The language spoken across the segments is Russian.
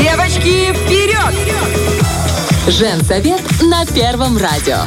Девочки, вперед! Женсовет на Первом радио.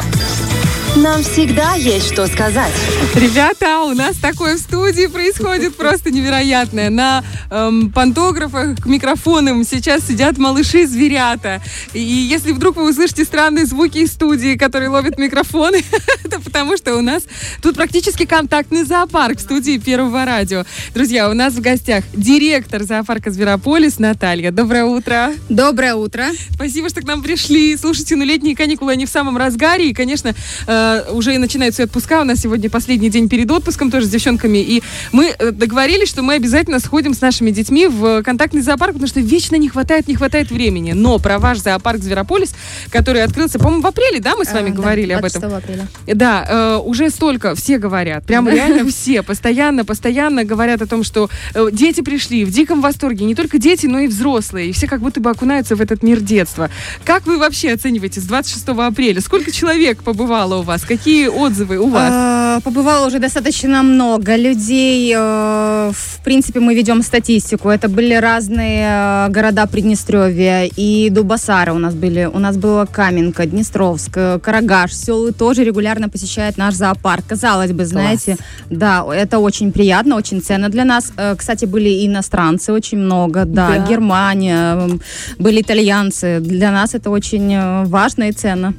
Нам всегда есть что сказать. Ребята, у нас такое в студии происходит просто невероятное. На эм, пантографах к микрофонам сейчас сидят малыши-зверята. И если вдруг вы услышите странные звуки из студии, которые ловят микрофоны, это потому что у нас тут практически контактный зоопарк в студии Первого радио. Друзья, у нас в гостях директор зоопарка Зверополис Наталья. Доброе утро. Доброе утро. Спасибо, что к нам пришли. Слушайте, ну летние каникулы, они в самом разгаре. И, конечно, э, уже и начинаются отпуска. У нас сегодня последний день перед отпуском тоже с девчонками. И мы э, договорились, что мы обязательно сходим с нашими детьми в контактный зоопарк, потому что вечно не хватает, не хватает времени. Но про ваш зоопарк Зверополис, который открылся, по-моему, в апреле, да, мы с вами Э, да, говорили об этом? 26 апреля. Да, э, уже столько, все говорят, прям реально все, постоянно, постоянно говорят о том, что э, дети пришли в диком восторге, не только дети, но и взрослые, и все как будто бы окунаются в этот мир детства. Как вы вообще оцениваете с 26 апреля? Сколько человек побывало у вас? Какие отзывы у вас? А, Побывало уже достаточно много людей. э, В принципе, мы ведем статистику. Это были разные э, города Приднестровья и Дубасара у нас были. У нас была Каменка, Днестровск, Карагаш. Селы тоже регулярно посещают наш зоопарк. Казалось бы, знаете, да, это очень приятно, очень ценно для нас. Э, Кстати, были и иностранцы очень много, да, Да. Германия, были итальянцы. Для нас это очень э, важно и ценно.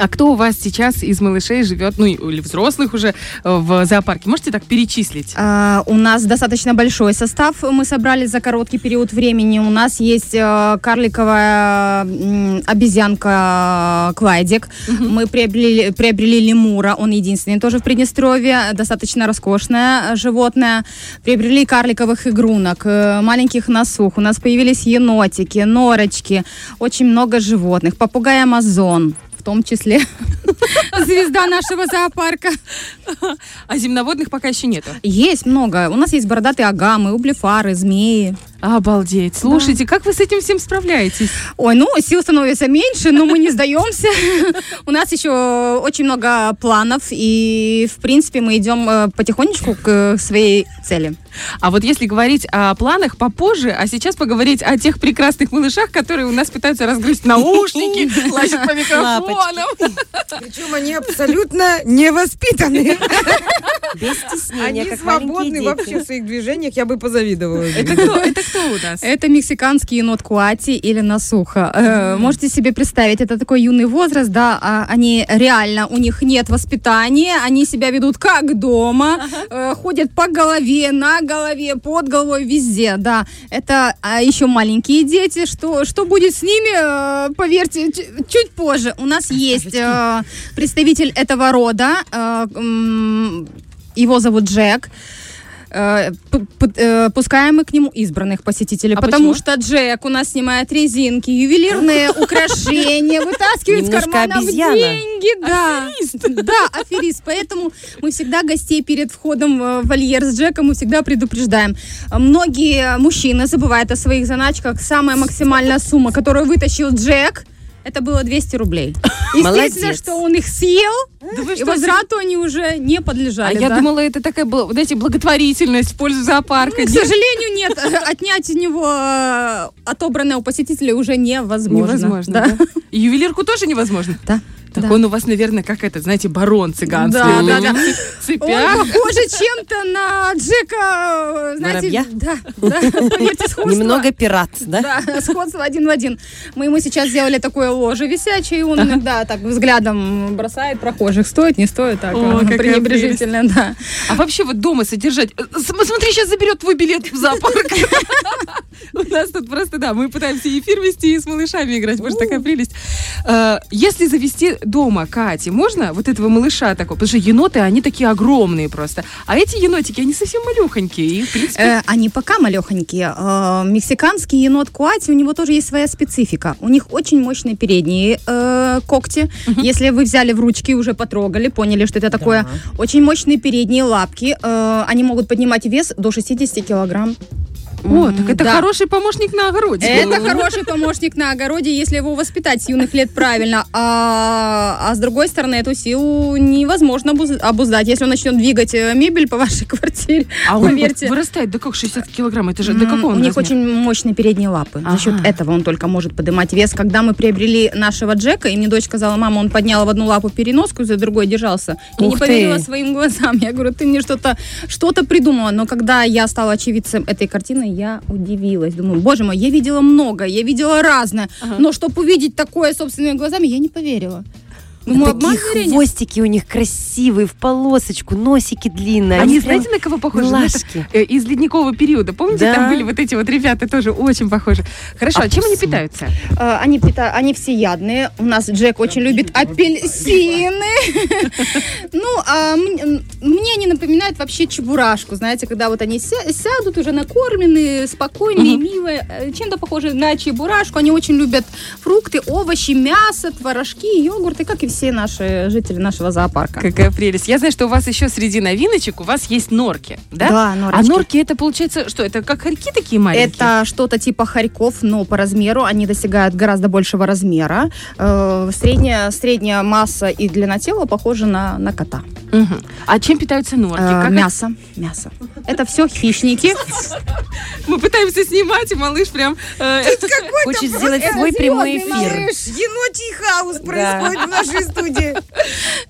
А кто у вас сейчас из малышей живет, ну или взрослых уже э, в зоопарке? Можете так перечислить? А, у нас достаточно большой состав мы собрали за короткий период времени. У нас есть э, карликовая обезьянка Клайдик. Мы приобрели, приобрели лемура, он единственный тоже в Приднестровье, достаточно роскошное животное. Приобрели карликовых игрунок, э, маленьких носух. У нас появились енотики, норочки, очень много животных. Попугай Амазон в том числе звезда нашего зоопарка. А земноводных пока еще нету. Есть много. У нас есть бородатые агамы, ублефары, змеи. Обалдеть. Слушайте, как вы с этим всем справляетесь? Ой, ну, сил становится меньше, но мы не сдаемся. У нас еще очень много планов, и, в принципе, мы идем э, потихонечку к своей цели. А вот если говорить о планах попозже, а сейчас поговорить о тех прекрасных малышах, которые у нас пытаются разгрызть наушники, лазят по микрофонам. Причем они абсолютно невоспитанные. Без стеснения, Они свободны вообще в своих движениях, я бы позавидовала. Это кто? Это кто у нас? Это мексиканский енот Куати или Насуха. Э, Можете себе представить, это такой юный возраст, да, а они реально, у них нет воспитания, они себя ведут как дома, э, ходят по голове, на голове, под головой, везде, да. Это а, еще маленькие дети, что, что будет с ними, э, поверьте, чуть позже. У нас есть представитель этого рода, его зовут Джек. Э, э, Пускаем мы к нему избранных посетителей, А потому почему? что Джек у нас снимает резинки, ювелирные украшения, вытаскивает из карманов обезьяна. деньги. Да, да, аферист. Поэтому мы всегда гостей перед входом э, в вольер с Джеком мы всегда предупреждаем. Многие мужчины забывают о своих заначках. Самая максимальная сумма, которую вытащил Джек, это было 200 рублей. Естественно, Молодец. что он их съел, Да и что, возврату они уже не А подлежали. я да. думала, это такая была, вот эти благотворительность в пользу зоопарка. Ну, к сожалению, нет. Отнять у него э, отобранное у посетителя уже невозможно. Невозможно. Да. да? И ювелирку тоже невозможно? Да. Так Да. он у вас, наверное, как этот, знаете, барон цыганский. Да, да, да. в Он цепях. похож чем-то на Джека, э, знаете, Воробья? да, да, поверьте, сходство. Немного пират, да? Да, сходство один в один. Мы ему сейчас сделали такое ложе висячее, и он иногда так взглядом бросает прохожих. Стоит, не стоит, так О, какая пренебрежительно, да. А вообще вот дома содержать... э, Смотри, сейчас заберет твой билет в зоопарк. У нас тут просто, да, мы пытаемся эфир вести и с малышами играть. Боже, такая прелесть. Э, Если завести дома Кати, можно вот этого малыша такого? Потому что еноты, они такие огромные просто. А эти енотики, они совсем малюхонькие. И, в принципе, Э, они пока малехонькие. Э, мексиканский енот Куати, у него тоже есть своя специфика. У них очень мощные передние когти. Если вы взяли в ручки уже потрогали, поняли, что это такое. Очень мощные передние лапки. Они могут поднимать вес до 60 килограмм. О, так это да. хороший помощник на огороде. Это хороший помощник на огороде, если его воспитать с юных лет правильно. А, а с другой стороны, эту силу невозможно обуз- обуздать. Если он начнет двигать э, мебель по вашей квартире, А он поверьте. вырастает до как 60 килограмм? Это же до какого У он них размера? очень мощные передние лапы. За счет этого он только может поднимать вес. Когда мы приобрели нашего Джека, и мне дочь сказала, мама, он поднял в одну лапу переноску, за другой держался. Я не поверила своим глазам. Я говорю, ты мне что-то что придумала. Но когда я стала очевидцем этой картины, я удивилась. Думаю, боже мой, я видела много, я видела разное. Но чтобы увидеть такое собственными глазами, я не поверила. Думаю, обман Такие зрения. хвостики у них красивые, в полосочку, носики длинные. Они, прям знаете, на кого похожи? Ну, это, э, из ледникового периода. Помните, Да. там были вот эти вот ребята тоже очень похожи. Хорошо, а, чем они питаются? Э, Они, пита- они всеядные. У нас Джек очень любит апельсины. Ну, а мне они напоминают вообще чебурашку. Знаете, когда вот они ся- сядут уже накормленные, спокойные, милые. э, Чем-то похожи на чебурашку. Они очень любят фрукты, овощи, мясо, творожки, йогурты, как и все наши жители нашего зоопарка. Какая прелесть. Я знаю, что у вас еще среди новиночек у вас есть норки, да? Да, А норочки. норки это получается, что это как хорьки такие маленькие? Это что-то типа хорьков, но по размеру они достигают гораздо большего размера. Э, средняя, средняя масса и длина тела похожа на, на кота. Мгм. А чем питаются норки? Э, Как мясо, мясо. Это все хищники. это- Мы пытаемся снимать, и малыш прям... э, Хочет сделать свой прямой эфир. Малыш, енотий хаос происходит в нашей студии.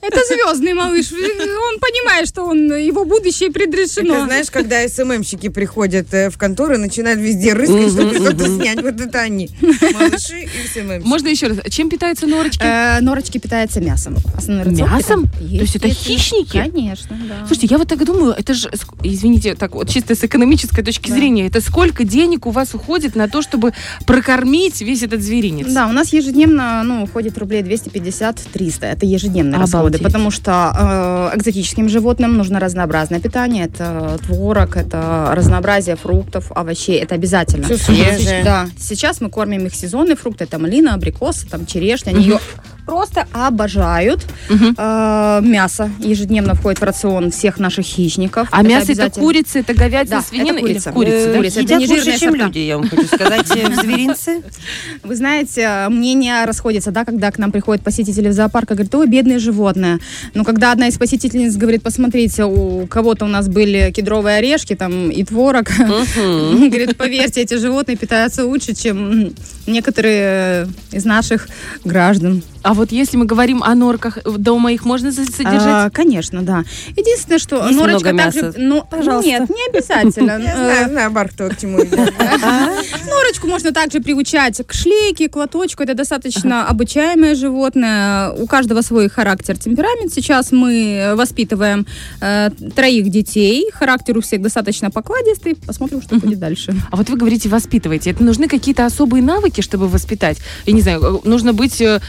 Это звездный малыш. Он понимает, что он его будущее Это предрешено. знаешь, когда СММщики приходят э, в контору и начинают везде рыскать, чтобы что-то снять. Вот это они. Малыши и СММщики. Можно еще раз? Чем питаются норочки? Норочки питаются мясом. Мясом? То есть это Естественно. Хищники? Конечно, да. Слушайте, я вот так думаю, это же, извините, так вот чисто с экономической точки Да. зрения, это сколько денег у вас уходит на то, чтобы прокормить весь этот зверинец? Да, у нас ежедневно ну, уходит рублей 250-300. Это ежедневные Обалдеть. расходы, потому что э, экзотическим животным нужно разнообразное питание. Это творог, это разнообразие фруктов, овощей. Это обязательно. Всё свежее. Да. Сейчас мы кормим их сезонные фрукты. Это малина, абрикосы, там черешня. Они ее просто обожают. Э, мясо ежедневно входит в рацион всех наших хищников. А мясо это курица, это говядина, Да, свинина это или курица. курица? Э, курица. Это Едят не лучше, чем сорта. люди, я вам хочу сказать, э, в зверинце. Вы знаете, мнения расходятся, да, когда к нам приходят посетители в зоопарк и говорят, ой, бедные животные. Но когда одна из посетительниц говорит, посмотрите, у кого-то у нас были кедровые орешки там и творог, говорит, поверьте, эти животные питаются лучше, чем некоторые из наших граждан. А вот если мы говорим о норках, дома их можно за- содержать? А, конечно, да. Единственное, что Есть норочка много также... Ну, Пожалуйста. Нет, не обязательно. Я знаю, знаю, Бар, кто к чему. Норочку можно также приучать к шлейке, к лоточку. Это достаточно обучаемое животное. У каждого свой характер, темперамент. Сейчас мы воспитываем э, троих детей. Характер у всех достаточно покладистый. Посмотрим, что будет дальше. А вот вы говорите, воспитываете. Это нужны какие-то особые навыки, чтобы воспитать? Я не знаю, э, нужно быть э,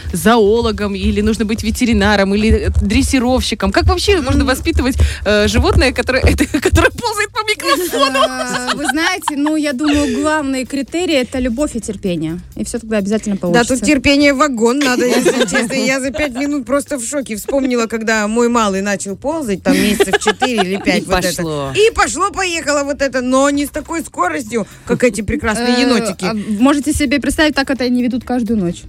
зоологом, или нужно быть ветеринаром, или дрессировщиком. Как вообще можно воспитывать э, животное, которое, это, которое ползает по микрофону? Э, Вы знаете, ну, я думаю, главный критерий это любовь и терпение. И все тогда обязательно Да, получится. тут терпение вагон надо, если честно. Я за пять минут просто в шоке вспомнила, когда мой малый начал ползать, там месяцев четыре или пять. И вот пошло. Это. И пошло-поехало вот это, но не с такой скоростью, как эти прекрасные Э, енотики. а Можете себе представить, так это они ведут каждую ночь.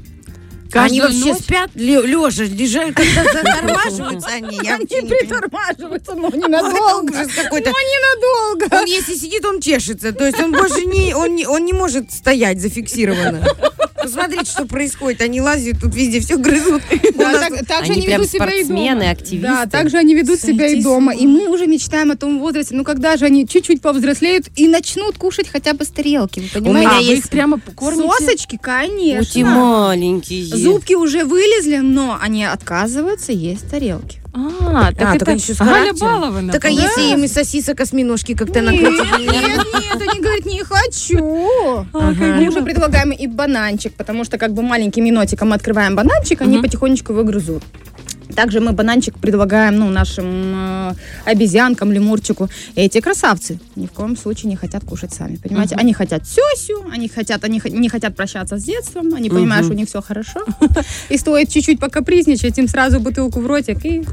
Они вообще ночь? спят лежа, лежат, когда затормаживаются они. Они притормаживаются, но ненадолго. какой-то. Но ненадолго. Он если сидит, он чешется. То есть он больше не, он не, он не может стоять зафиксированно. Посмотрите, что происходит. Они лазят тут везде, все грызут. У Да, так, так же Они они прям ведут себя и дома. активисты. Да, также они ведут себя и Сойти дома. И мы уже мечтаем о том возрасте, ну когда же они чуть-чуть повзрослеют и начнут кушать хотя бы с тарелки. Вы меня понимаете? А, вы есть их прямо кормите? Сосочки, конечно. Эти маленькие. Зубки уже вылезли, но они отказываются есть тарелки. А, так А, это так еще с Галя. Балована. Так а по-моему. если им из сосисок осьминожки как-то накрутить? нет, нет, они говорят, не хочу. Мы уже предлагаем и бананчик, потому что как бы маленьким енотикам мы открываем бананчик, они потихонечку его грызут. Также мы бананчик предлагаем ну, нашим э, обезьянкам, лемурчику. Эти красавцы ни в коем случае не хотят кушать сами, понимаете? Они хотят сюсю, они хотят, они х- не хотят прощаться с детством, они понимают, что у них все хорошо. И стоит чуть-чуть покапризничать, им сразу бутылку в ротик и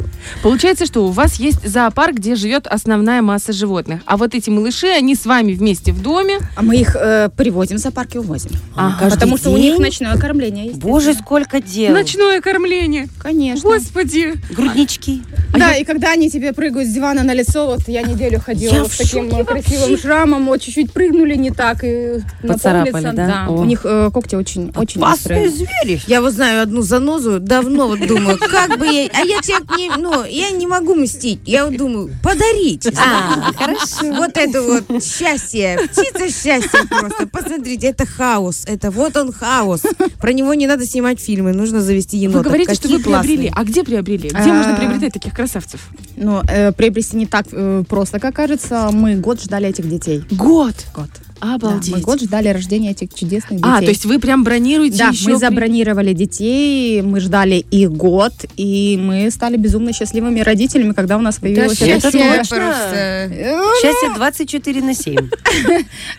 Получается, что у вас есть зоопарк, где живет основная масса животных. А вот эти малыши, они с вами вместе в доме. А мы их э, привозим в зоопарк и увозим. А, Потому что у них ночное кормление есть. Боже, сколько дел. Ночное кормление. Конечно. Господи. Груднички. Да, и когда они тебе прыгают с дивана на лицо, вот я неделю ходила Я вот с таким красивым шрамом, вот чуть-чуть прыгнули не так и на Поцарапали, да? О. У них э, когти очень, очень Опасные звери. Я вот знаю одну занозу, давно вот думаю, как бы я... А я человек не... Ну, я не могу мстить. Я вот думаю, подарить. А, хорошо. Вот это вот счастье, птица счастья просто. Посмотрите, это хаос. Это вот он хаос. Про него не надо снимать фильмы, нужно завести Вы енота. говорите, что вы приобрели. А где приобрели? Где А. можно приобретать таких красавцев? Но э, приобрести не так э, просто, как кажется. Мы год ждали этих детей. Год. Год. Да, Обалдеть. мы год ждали рождения этих чудесных детей. а, то есть вы прям бронируете Да, еще... мы забронировали детей, мы ждали их год, и мы стали безумно счастливыми родителями, когда у нас появилось счастье это. Просто. Э, Счастье 24 на 7.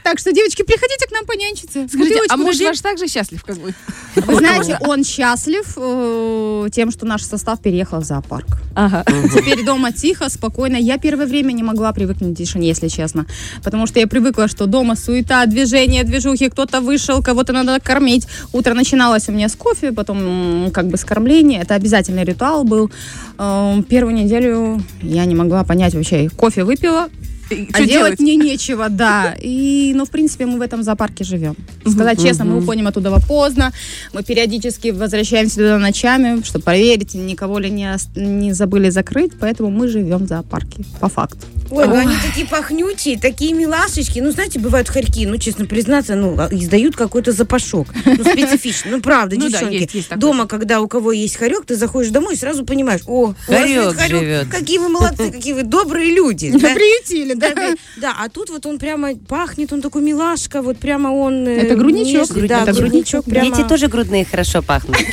Так что, девочки, приходите к нам понянчиться. Скажите, а муж ваш также счастлив, как вы? Вы знаете, он счастлив э, тем, что наш состав переехал в зоопарк. Ага. Теперь дома тихо, спокойно. Я первое время не могла привыкнуть к тишине, если честно. Потому что я привыкла, что дома суета, движение, движухи, кто-то вышел, кого-то надо кормить. Утро начиналось у меня с кофе, потом как бы с кормления. Это обязательный ритуал был. Э, Первую неделю я не могла понять вообще. Кофе выпила, а делать делать? мне нечего, да. И, ну, в принципе, мы в этом зоопарке живем. Сказать честно, мы уходим оттуда поздно, мы периодически возвращаемся туда ночами, чтобы проверить, никого ли не, не забыли закрыть, поэтому мы живем в зоопарке, по факту. Ой, ну они такие пахнючие, такие милашечки. Ну, знаете, бывают хорьки, ну, честно признаться, ну, а, издают какой-то запашок. Ну, специфичный. Ну, правда, Ну да, девчонки. есть, есть такое. Дома, когда у кого есть хорек, ты заходишь домой и сразу понимаешь, о, у вас Хорек есть хорек, живет. какие вы молодцы, какие вы добрые люди. да. Приютили, да? Да, да, а тут вот он прямо пахнет, он такой милашка, вот прямо он... э, Это грудничок. нежный, Да, Это грудничок прямо... Дети тоже грудные хорошо пахнут.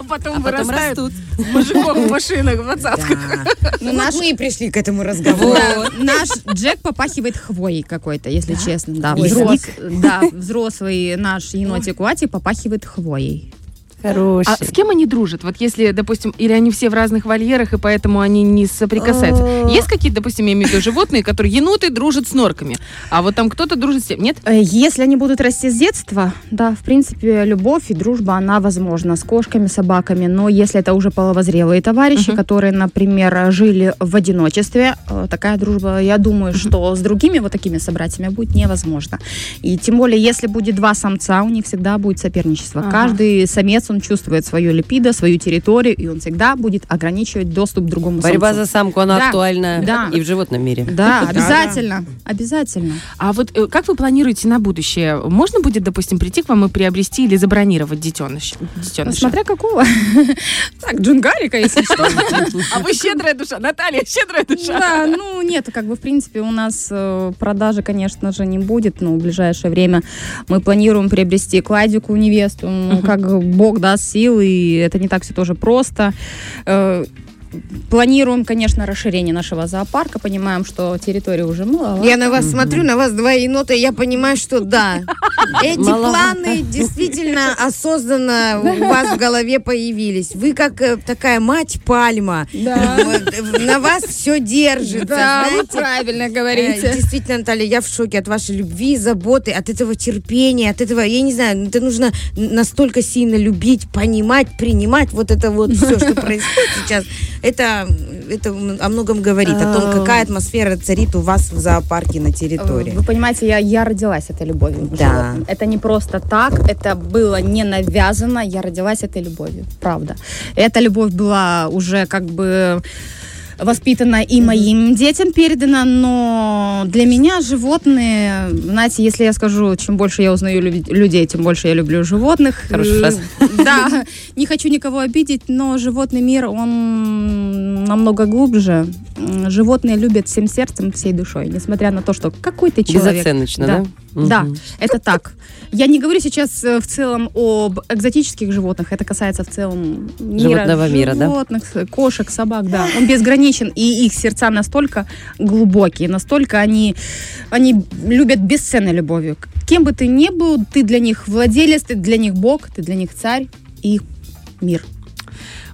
А потом вырастают мужиков в машинах, в двадцатках. Ну, Вот наш- мы и пришли к этому разговору. Наш Джек попахивает хвоей какой-то, если честно. Да, взрослый наш енотик Уати попахивает хвоей. Хороший. А с кем они дружат? Вот если, допустим, или они все в разных вольерах, и поэтому они не соприкасаются. Есть какие-то, допустим, я имею в виду животные, которые еноты дружат с норками, а вот там кто-то дружит с тем. Нет? Э, Если они будут расти с детства, да, в принципе, любовь и дружба, она возможна с кошками, собаками, но если это уже половозрелые товарищи, Мгм. которые, например, жили в одиночестве, э, такая дружба, я думаю, что с другими вот такими собратьями будет невозможно. И тем более, если будет два самца, у них всегда будет соперничество. Ага. Каждый самец, он чувствует свое липидо, свою территорию, и он всегда будет ограничивать доступ к другому Борьба самцу. за самку, она Да, актуальна да. и в животном мире. Да, обязательно, обязательно. А вот э, как вы планируете на будущее? Можно будет, допустим, прийти к вам и приобрести или забронировать детеныш? Ну, детеныша? Смотря какого. Так, джунгарика, если что. А вы щедрая душа, Наталья, щедрая душа. Да, ну нет, как бы в принципе у нас э, продажи, конечно же, не будет, но в ближайшее время мы планируем приобрести кладику невесту, ну, как Бог даст сил, и это не так все тоже просто. Планируем, конечно, расширение нашего зоопарка, понимаем, что территория уже мало. Я на вас смотрю, на вас два енота, и я понимаю, что да, эти Маловато. планы действительно осознанно у вас в голове появились. Вы как э, такая мать пальма. Да. Вот, на вас все держится, Да, вы правильно Э, говорите. Действительно, Наталья, я в шоке от вашей любви, заботы, от этого терпения, от этого, я не знаю, это нужно настолько сильно любить, понимать, принимать вот это вот все, что происходит сейчас. Это, это о многом говорит, о том, какая атмосфера царит у вас в зоопарке на территории. Вы понимаете, я, я родилась этой любовью. Да. животным. Это не просто так, это было не навязано, я родилась этой любовью, правда. Эта любовь была уже как бы воспитана и моим детям передана, но для меня животные, знаете, если я скажу, чем больше я узнаю лю- людей, тем больше я люблю животных. Хорошая Э. Да, не хочу никого обидеть, но животный мир, он намного глубже. животные любят всем сердцем, всей душой, несмотря на то, что какой ты человек. Безоценочно, Да. да? Да, это так. Я не говорю сейчас э, в целом об экзотических животных, это касается в целом мира Животного мира, да? животных, с- кошек, собак, да. Он безграничен, и их сердца настолько глубокие, настолько они, они любят бесценной любовью. Кем бы ты ни был, ты для них владелец, ты для них бог, ты для них царь и мир.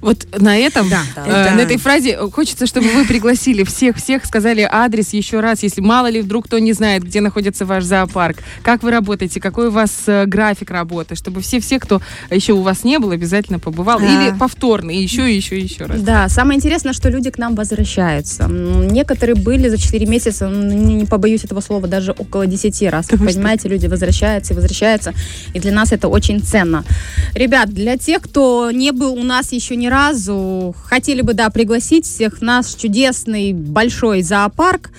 Вот на этом, Да, э, это- на этой фразе хочется, чтобы вы пригласили всех-всех, сказали адрес еще раз, если мало ли вдруг кто не знает, где находится ваш зоопарк, как вы работаете, какой у вас э, график работы, чтобы все-все, кто еще у вас не был, обязательно побывал. Да. Или повторно, и еще, и еще, и еще раз. Да, самое интересное, что люди к нам возвращаются. Некоторые были за 4 месяца, м, не, не побоюсь этого слова, даже около 10 раз. Вы понимаете, люди возвращаются и возвращаются. И для нас это очень ценно. Ребят, для тех, кто не был у нас еще ни разу, хотели бы, да, пригласить всех в наш чудесный большой зоопарк.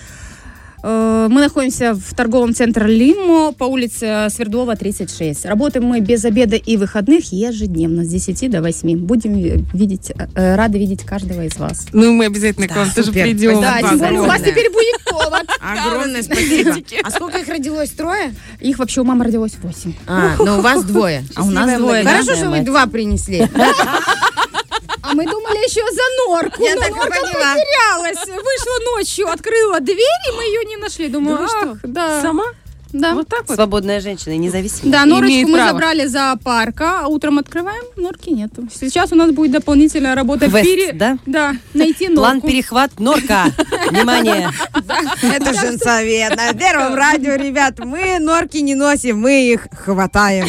Э, Мы находимся в торговом центре Лимо по улице Свердлова, 36. Работаем мы без обеда и выходных ежедневно с 10 до 8. Будем ви- видеть, э, рады видеть каждого из вас. Ну, мы обязательно к вам тоже придем. Да, тем более у вас теперь будет повод. Огромное спасибо. А сколько их родилось? Трое? Их вообще у мамы родилось 8. А, но у вас двое. А у нас двое, да? Хорошо, что вы два принесли. А мы думали еще за норку. Я но так норка поняла. потерялась. Вышла ночью, открыла дверь, и мы ее не нашли. Думаю, Да вы что? ах, да. Сама? Да. Вот так вот? Свободная женщина, независимая. Да, норочку Имеет мы право. забрали за парка, а утром открываем, норки нету. Сейчас у нас будет дополнительная работа в Квест, пере- да? Да, найти норку. План перехват норка. Внимание. Это женсовет. На первом радио, ребят, мы норки не носим, мы их хватаем.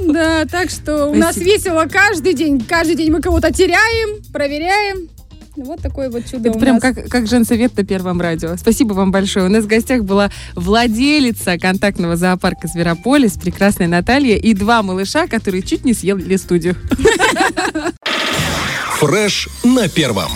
Да, так что у нас весело каждый день. Каждый день мы кого-то теряем, проверяем. Вот такое вот чудо Это у прям нас. как, как женсовет на Первом радио. Спасибо вам большое. У нас в гостях была владелица контактного зоопарка «Зверополис», прекрасная Наталья, и два малыша, которые чуть не съели студию. Фреш на первом.